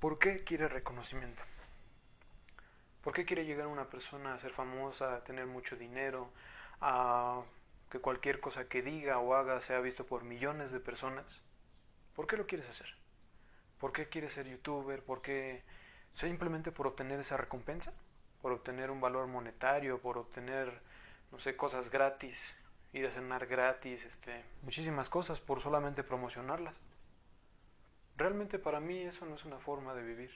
¿Por qué quiere reconocimiento? ¿Por qué quiere llegar una persona a ser famosa, a tener mucho dinero, a que cualquier cosa que diga o haga sea visto por millones de personas? ¿Por qué lo quieres hacer? ¿Por qué quieres ser youtuber? ¿Por qué simplemente por obtener esa recompensa? ¿Por obtener un valor monetario? ¿Por obtener, no sé, cosas gratis? Ir a cenar gratis, este, muchísimas cosas por solamente promocionarlas. Realmente para mí eso no es una forma de vivir.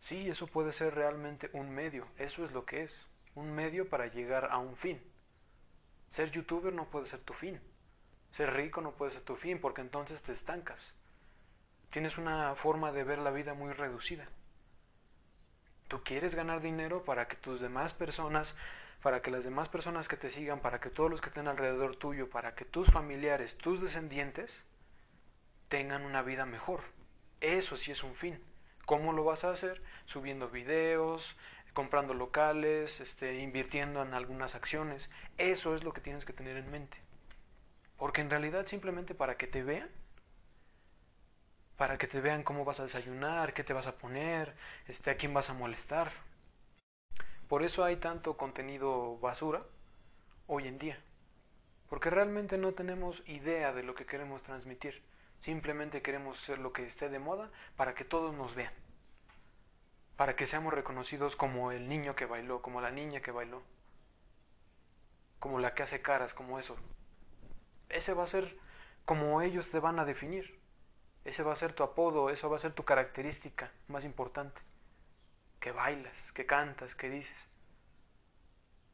Sí, eso puede ser realmente un medio, eso es lo que es, un medio para llegar a un fin. Ser youtuber no puede ser tu fin. Ser rico no puede ser tu fin porque entonces te estancas. Tienes una forma de ver la vida muy reducida. Tú quieres ganar dinero para que tus demás personas, para que las demás personas que te sigan, para que todos los que estén alrededor tuyo, para que tus familiares, tus descendientes, tengan una vida mejor. Eso sí es un fin. ¿Cómo lo vas a hacer? Subiendo videos, comprando locales, este, invirtiendo en algunas acciones. Eso es lo que tienes que tener en mente. Porque en realidad simplemente para que te vean, para que te vean cómo vas a desayunar, qué te vas a poner, este, a quién vas a molestar. Por eso hay tanto contenido basura hoy en día. Porque realmente no tenemos idea de lo que queremos transmitir. Simplemente queremos ser lo que esté de moda para que todos nos vean. Para que seamos reconocidos como el niño que bailó, como la niña que bailó. Como la que hace caras, como eso. Ese va a ser como ellos te van a definir. Ese va a ser tu apodo, eso va a ser tu característica más importante. Que bailas, que cantas, que dices.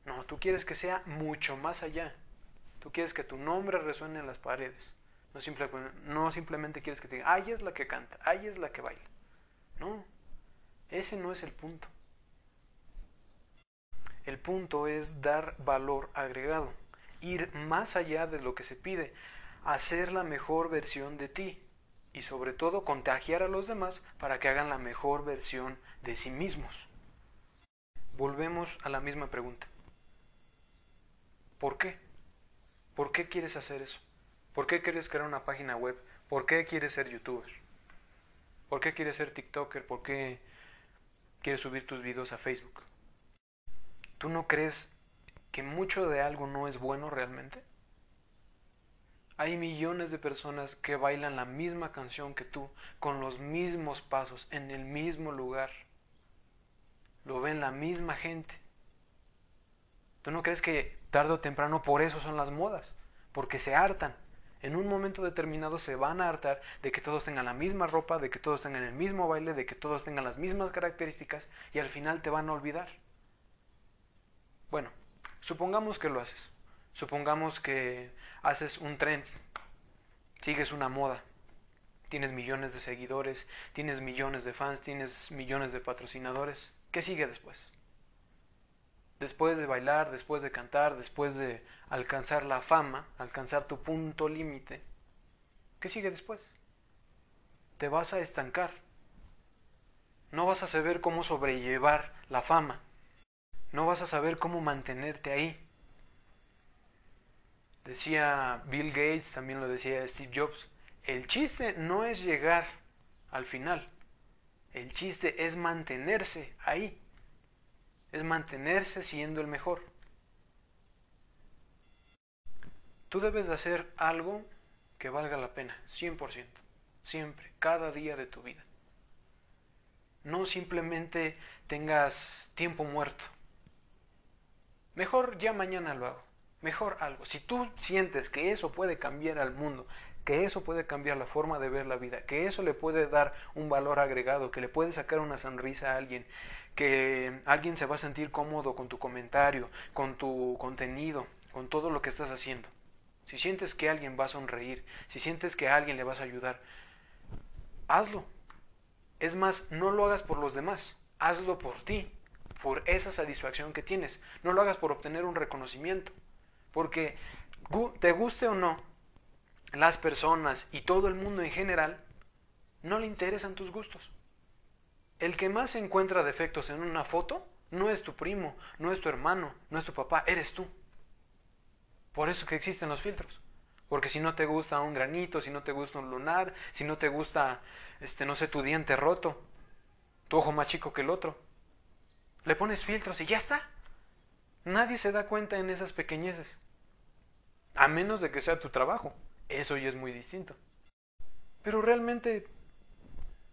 No, tú quieres que sea mucho más allá. Tú quieres que tu nombre resuene en las paredes. No, no simplemente quieres que te digan, ay, es la que canta, ay, es la que baila. No, ese no es el punto. El punto es dar valor agregado, ir más allá de lo que se pide, hacer la mejor versión de ti y sobre todo contagiar a los demás para que hagan la mejor versión de sí mismos. Volvemos a la misma pregunta. ¿Por qué? ¿Por qué quieres hacer eso? ¿Por qué quieres crear una página web? ¿Por qué quieres ser youtuber? ¿Por qué quieres ser TikToker? ¿Por qué quieres subir tus videos a Facebook? ¿Tú no crees que mucho de algo no es bueno realmente? Hay millones de personas que bailan la misma canción que tú, con los mismos pasos, en el mismo lugar. Lo ven la misma gente. ¿Tú no crees que tarde o temprano por eso son las modas? Porque se hartan en un momento determinado se van a hartar de que todos tengan la misma ropa, de que todos tengan el mismo baile, de que todos tengan las mismas características y al final te van a olvidar. Bueno, supongamos que lo haces. Supongamos que haces un tren, sigues una moda, tienes millones de seguidores, tienes millones de fans, tienes millones de patrocinadores. ¿Qué sigue después? Después de bailar, después de cantar, después de alcanzar la fama, alcanzar tu punto límite, ¿qué sigue después? Te vas a estancar. No vas a saber cómo sobrellevar la fama. No vas a saber cómo mantenerte ahí. Decía Bill Gates, también lo decía Steve Jobs, el chiste no es llegar al final. El chiste es mantenerse ahí es mantenerse siendo el mejor. Tú debes de hacer algo que valga la pena, 100%, siempre, cada día de tu vida. No simplemente tengas tiempo muerto. Mejor ya mañana lo hago, mejor algo. Si tú sientes que eso puede cambiar al mundo, que eso puede cambiar la forma de ver la vida, que eso le puede dar un valor agregado, que le puede sacar una sonrisa a alguien, que alguien se va a sentir cómodo con tu comentario, con tu contenido, con todo lo que estás haciendo. Si sientes que alguien va a sonreír, si sientes que a alguien le vas a ayudar, hazlo. Es más, no lo hagas por los demás, hazlo por ti, por esa satisfacción que tienes. No lo hagas por obtener un reconocimiento, porque te guste o no, las personas y todo el mundo en general no le interesan tus gustos. El que más encuentra defectos en una foto no es tu primo, no es tu hermano, no es tu papá, eres tú. Por eso que existen los filtros. Porque si no te gusta un granito, si no te gusta un lunar, si no te gusta, este, no sé, tu diente roto, tu ojo más chico que el otro, le pones filtros y ya está. Nadie se da cuenta en esas pequeñeces. A menos de que sea tu trabajo. Eso ya es muy distinto. Pero realmente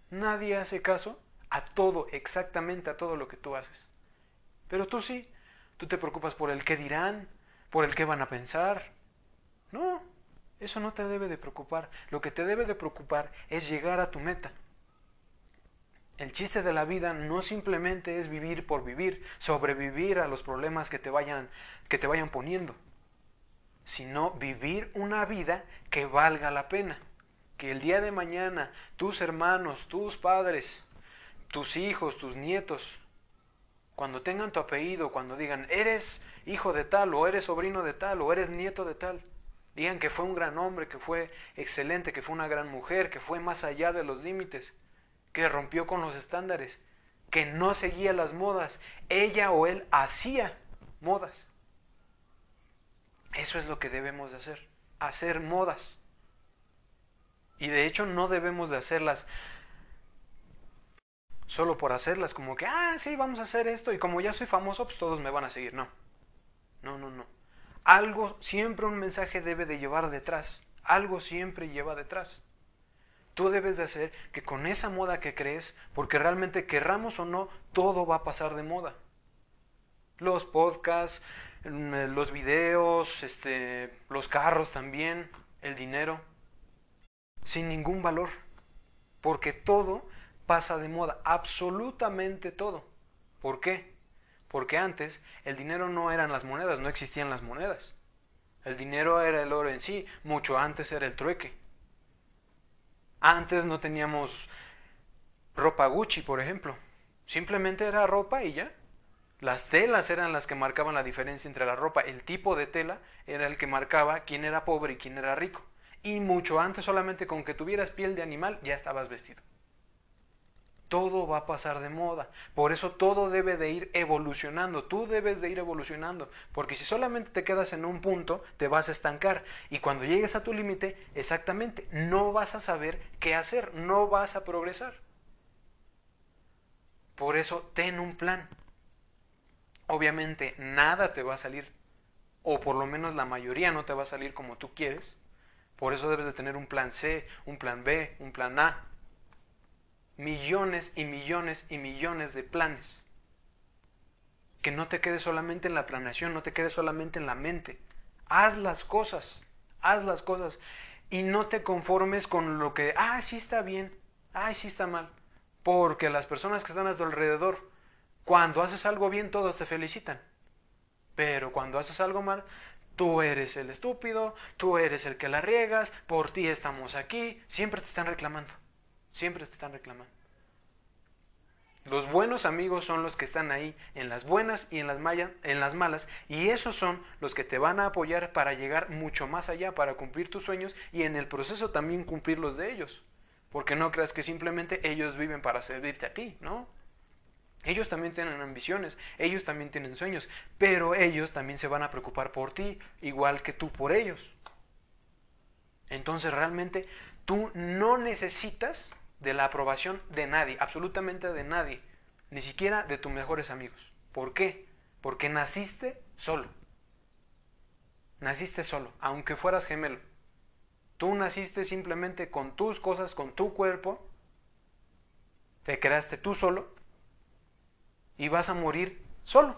nadie hace caso a todo, exactamente a todo lo que tú haces. Pero tú sí, tú te preocupas por el qué dirán, por el qué van a pensar. No, eso no te debe de preocupar. Lo que te debe de preocupar es llegar a tu meta. El chiste de la vida no simplemente es vivir por vivir, sobrevivir a los problemas que te vayan, que te vayan poniendo, sino vivir una vida que valga la pena. Que el día de mañana tus hermanos, tus padres, tus hijos, tus nietos, cuando tengan tu apellido, cuando digan, eres hijo de tal, o eres sobrino de tal, o eres nieto de tal, digan que fue un gran hombre, que fue excelente, que fue una gran mujer, que fue más allá de los límites, que rompió con los estándares, que no seguía las modas, ella o él hacía modas. Eso es lo que debemos de hacer, hacer modas. Y de hecho no debemos de hacerlas solo por hacerlas, como que, ah, sí, vamos a hacer esto y como ya soy famoso, pues todos me van a seguir. No, no, no, no. Algo, siempre un mensaje debe de llevar detrás. Algo siempre lleva detrás. Tú debes de hacer que con esa moda que crees, porque realmente querramos o no, todo va a pasar de moda. Los podcasts, los videos, este, los carros también, el dinero, sin ningún valor, porque todo pasa de moda, absolutamente todo. ¿Por qué? Porque antes el dinero no eran las monedas, no existían las monedas. El dinero era el oro en sí, mucho antes era el trueque. Antes no teníamos ropa Gucci, por ejemplo. Simplemente era ropa y ya. Las telas eran las que marcaban la diferencia entre la ropa. El tipo de tela era el que marcaba quién era pobre y quién era rico. Y mucho antes solamente con que tuvieras piel de animal ya estabas vestido todo va a pasar de moda. Por eso todo debe de ir evolucionando. Tú debes de ir evolucionando. Porque si solamente te quedas en un punto, te vas a estancar. Y cuando llegues a tu límite, exactamente, no vas a saber qué hacer. No vas a progresar. Por eso ten un plan. Obviamente nada te va a salir, o por lo menos la mayoría no te va a salir como tú quieres. Por eso debes de tener un plan C, un plan B, un plan A, millones y millones y millones de planes. Que no te quede solamente en la planeación, no te quede solamente en la mente. Haz las cosas, haz las cosas y no te conformes con lo que, ah, sí está bien, ah, sí está mal. Porque las personas que están a tu alrededor, cuando haces algo bien, todos te felicitan. Pero cuando haces algo mal, tú eres el estúpido, tú eres el que la riegas, por ti estamos aquí, siempre te están reclamando. Siempre te están reclamando. Los buenos amigos son los que están ahí en las buenas y en las, en las malas y esos son los que te van a apoyar para llegar mucho más allá, para cumplir tus sueños y en el proceso también cumplir los de ellos. Porque no creas que simplemente ellos viven para servirte a ti, ¿no? Ellos también tienen ambiciones, ellos también tienen sueños, pero ellos también se van a preocupar por ti, igual que tú por ellos. Entonces realmente tú no necesitas de la aprobación de nadie, absolutamente de nadie, ni siquiera de tus mejores amigos. ¿Por qué? Porque naciste solo. Naciste solo, aunque fueras gemelo. Tú naciste simplemente con tus cosas, con tu cuerpo, te creaste tú solo y vas a morir solo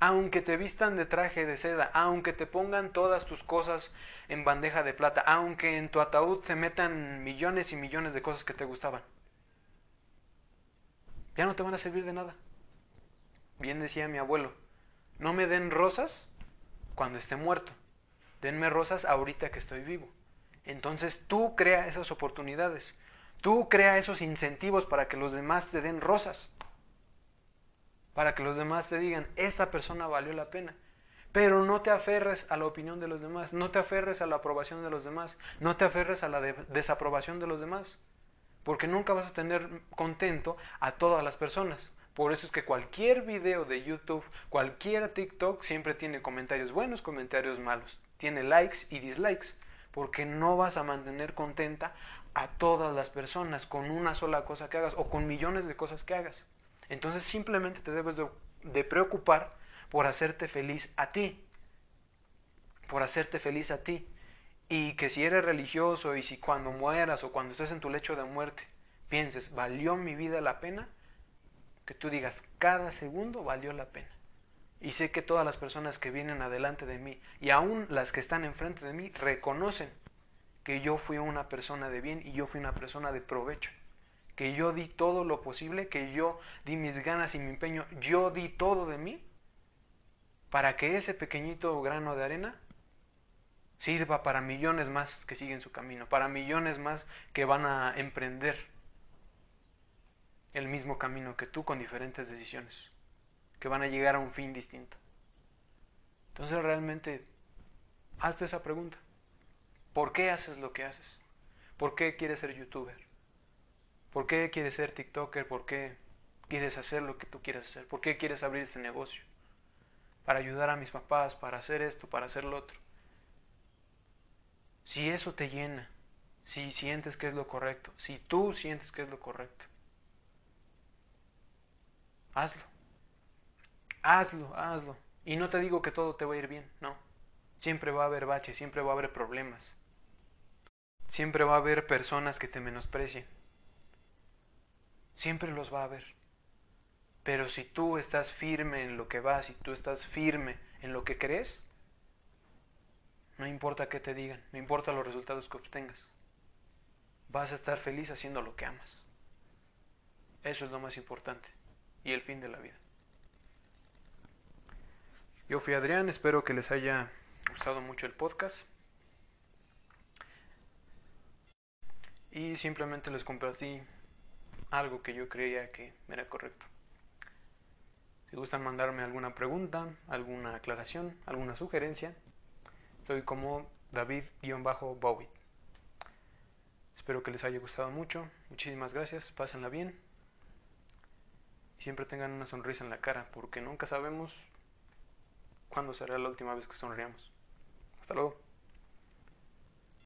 aunque te vistan de traje de seda, aunque te pongan todas tus cosas en bandeja de plata, aunque en tu ataúd te metan millones y millones de cosas que te gustaban. Ya no te van a servir de nada. Bien decía mi abuelo, no me den rosas cuando esté muerto, denme rosas ahorita que estoy vivo. Entonces tú crea esas oportunidades, tú crea esos incentivos para que los demás te den rosas para que los demás te digan, esta persona valió la pena. Pero no te aferres a la opinión de los demás, no te aferres a la aprobación de los demás, no te aferres a la desaprobación de los demás, porque nunca vas a tener contento a todas las personas. Por eso es que cualquier video de YouTube, cualquier TikTok siempre tiene comentarios buenos, comentarios malos. tiene likes y dislikes, porque no vas a mantener contenta a todas las personas con una sola cosa que hagas o con millones de cosas que hagas. Entonces simplemente te debes de, preocupar por hacerte feliz a ti, por hacerte feliz a ti. Y que si eres religioso y si cuando mueras o cuando estés en tu lecho de muerte pienses, ¿valió mi vida la pena? Que tú digas, cada segundo valió la pena. Y sé que todas las personas que vienen adelante de mí y aún las que están enfrente de mí reconocen que yo fui una persona de bien y yo fui una persona de provecho. Que yo di todo lo posible, que yo di mis ganas y mi empeño, yo di todo de mí para que ese pequeñito grano de arena sirva para millones más que siguen su camino, para millones más que van a emprender el mismo camino que tú con diferentes decisiones que van a llegar a un fin distinto. Entonces realmente, hazte esa pregunta. ¿Por qué haces lo que haces? ¿Por qué quieres ser youtuber? ¿Por qué quieres ser TikToker? ¿Por qué quieres hacer lo que tú quieres hacer? ¿Por qué quieres abrir este negocio? Para ayudar a mis papás, para hacer esto, para hacer lo otro. Si eso te llena, si sientes que es lo correcto, si tú sientes que es lo correcto, hazlo. Hazlo, hazlo. Y no te digo que todo te va a ir bien, no. Siempre va a haber baches, siempre va a haber problemas. Siempre va a haber personas que te menosprecien. Siempre los va a haber. Pero si tú estás firme en lo que vas, si tú estás firme en lo que crees, no importa qué te digan, no importa los resultados que obtengas. Vas a estar feliz haciendo lo que amas. Eso es lo más importante y el fin de la vida. Yo fui Adrián, espero que les haya gustado mucho el podcast. Y simplemente les compartí algo que yo creía que era correcto. Si gustan mandarme alguna pregunta, alguna aclaración, alguna sugerencia, estoy como David-Bowie. Espero que les haya gustado mucho. Muchísimas gracias. Pásenla bien. Siempre tengan una sonrisa en la cara, porque nunca sabemos ¿Cuándo será la última vez que sonriamos? Hasta luego.